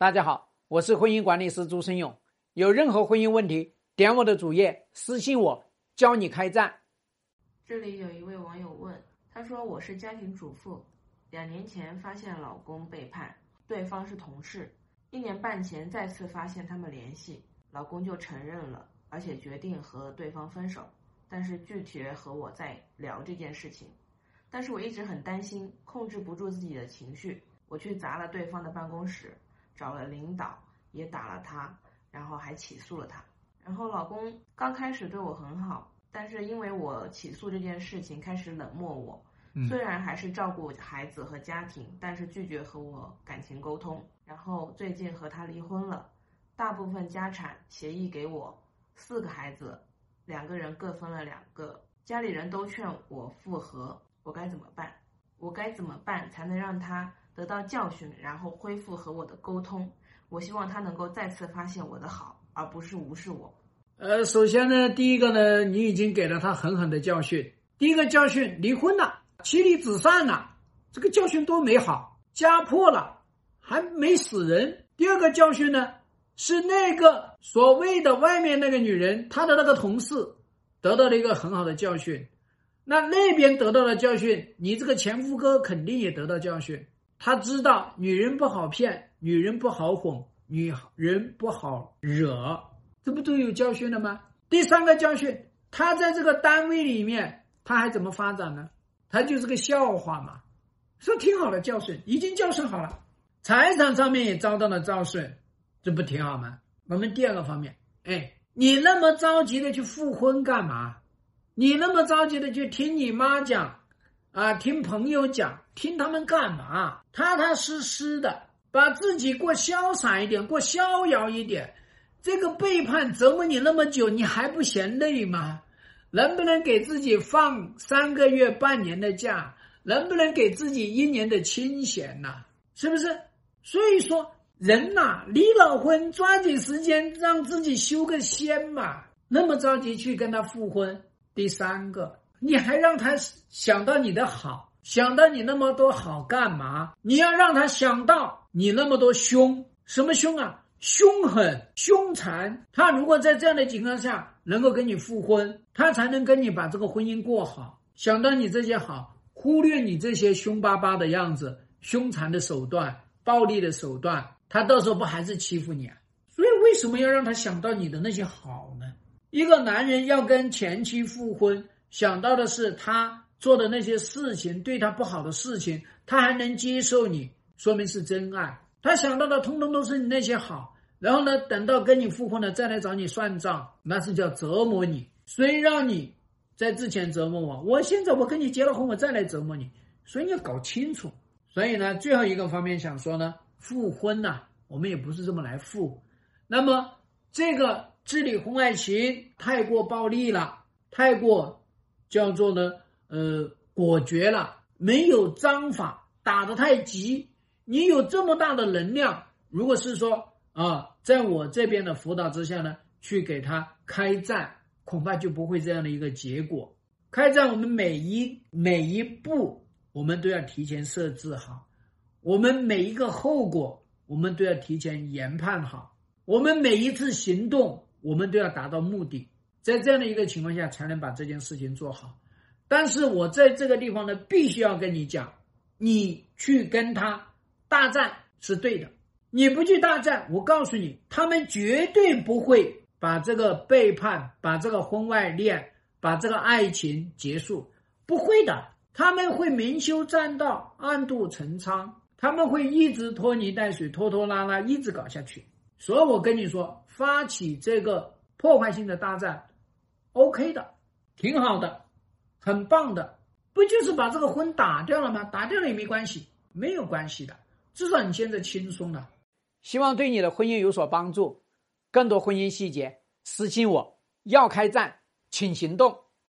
大家好，我是婚姻管理师朱生勇。有任何婚姻问题，点我的主页私信我，教你开战。这里有一位网友问，他说：“我是家庭主妇，两年前发现老公背叛，对方是同事。一年半前再次发现他们联系，老公就承认了，而且决定和对方分手，但是拒绝和我再聊这件事情。但是我一直很担心，控制不住自己的情绪，我去砸了对方的办公室。”找了领导，也打了他，然后还起诉了他。然后老公刚开始对我很好，但是因为我起诉这件事情，开始冷漠我。虽然还是照顾孩子和家庭，但是拒绝和我感情沟通。然后最近和他离婚了，大部分家产协议给我，四个孩子，两个人各分了两个。家里人都劝我复合，我该怎么办？我该怎么办才能让他？得到教训，然后恢复和我的沟通。我希望他能够再次发现我的好，而不是无视我。呃，首先呢，第一个呢，你已经给了他狠狠的教训。第一个教训，离婚了，妻离子散了，这个教训多美好，家破了还没死人。第二个教训呢，是那个所谓的外面那个女人，她的那个同事得到了一个很好的教训。那那边得到了教训，你这个前夫哥肯定也得到教训。他知道女人不好骗，女人不好哄，女人不好惹，这不都有教训了吗？第三个教训，他在这个单位里面，他还怎么发展呢？他就是个笑话嘛。说挺好的教训，已经教训好了，财产上面也遭到了教训，这不挺好吗？我们第二个方面，哎，你那么着急的去复婚干嘛？你那么着急的去听你妈讲？啊，听朋友讲，听他们干嘛？踏踏实实的，把自己过潇洒一点，过逍遥一点。这个背叛折磨你那么久，你还不嫌累吗？能不能给自己放三个月、半年的假？能不能给自己一年的清闲呐？是不是？所以说，人呐，离了婚，抓紧时间让自己修个仙嘛。那么着急去跟他复婚？第三个。你还让他想到你的好，想到你那么多好干嘛？你要让他想到你那么多凶，什么凶啊？凶狠、凶残。他如果在这样的情况下能够跟你复婚，他才能跟你把这个婚姻过好。想到你这些好，忽略你这些凶巴巴的样子、凶残的手段、暴力的手段，他到时候不还是欺负你啊？所以为什么要让他想到你的那些好呢？一个男人要跟前妻复婚。想到的是他做的那些事情，对他不好的事情，他还能接受你，说明是真爱。他想到的通通都是你那些好，然后呢，等到跟你复婚了再来找你算账，那是叫折磨你。谁让你在之前折磨我？我现在我跟你结了婚，我再来折磨你，所以你要搞清楚。所以呢，最后一个方面想说呢，复婚呐，我们也不是这么来复。那么这个治理婚外情太过暴力了，太过。叫做呢，呃，果决了，没有章法，打得太急。你有这么大的能量，如果是说啊，在我这边的辅导之下呢，去给他开战，恐怕就不会这样的一个结果。开战，我们每一每一步，我们都要提前设置好；我们每一个后果，我们都要提前研判好；我们每一次行动，我们都要达到目的。在这样的一个情况下，才能把这件事情做好。但是我在这个地方呢，必须要跟你讲，你去跟他大战是对的。你不去大战，我告诉你，他们绝对不会把这个背叛、把这个婚外恋、把这个爱情结束，不会的。他们会明修栈道，暗度陈仓，他们会一直拖泥带水、拖拖拉拉，一直搞下去。所以我跟你说，发起这个破坏性的大战。OK 的，挺好的，很棒的，不就是把这个婚打掉了吗？打掉了也没关系，没有关系的，至少你现在轻松了。希望对你的婚姻有所帮助。更多婚姻细节，私信我。要开战，请行动。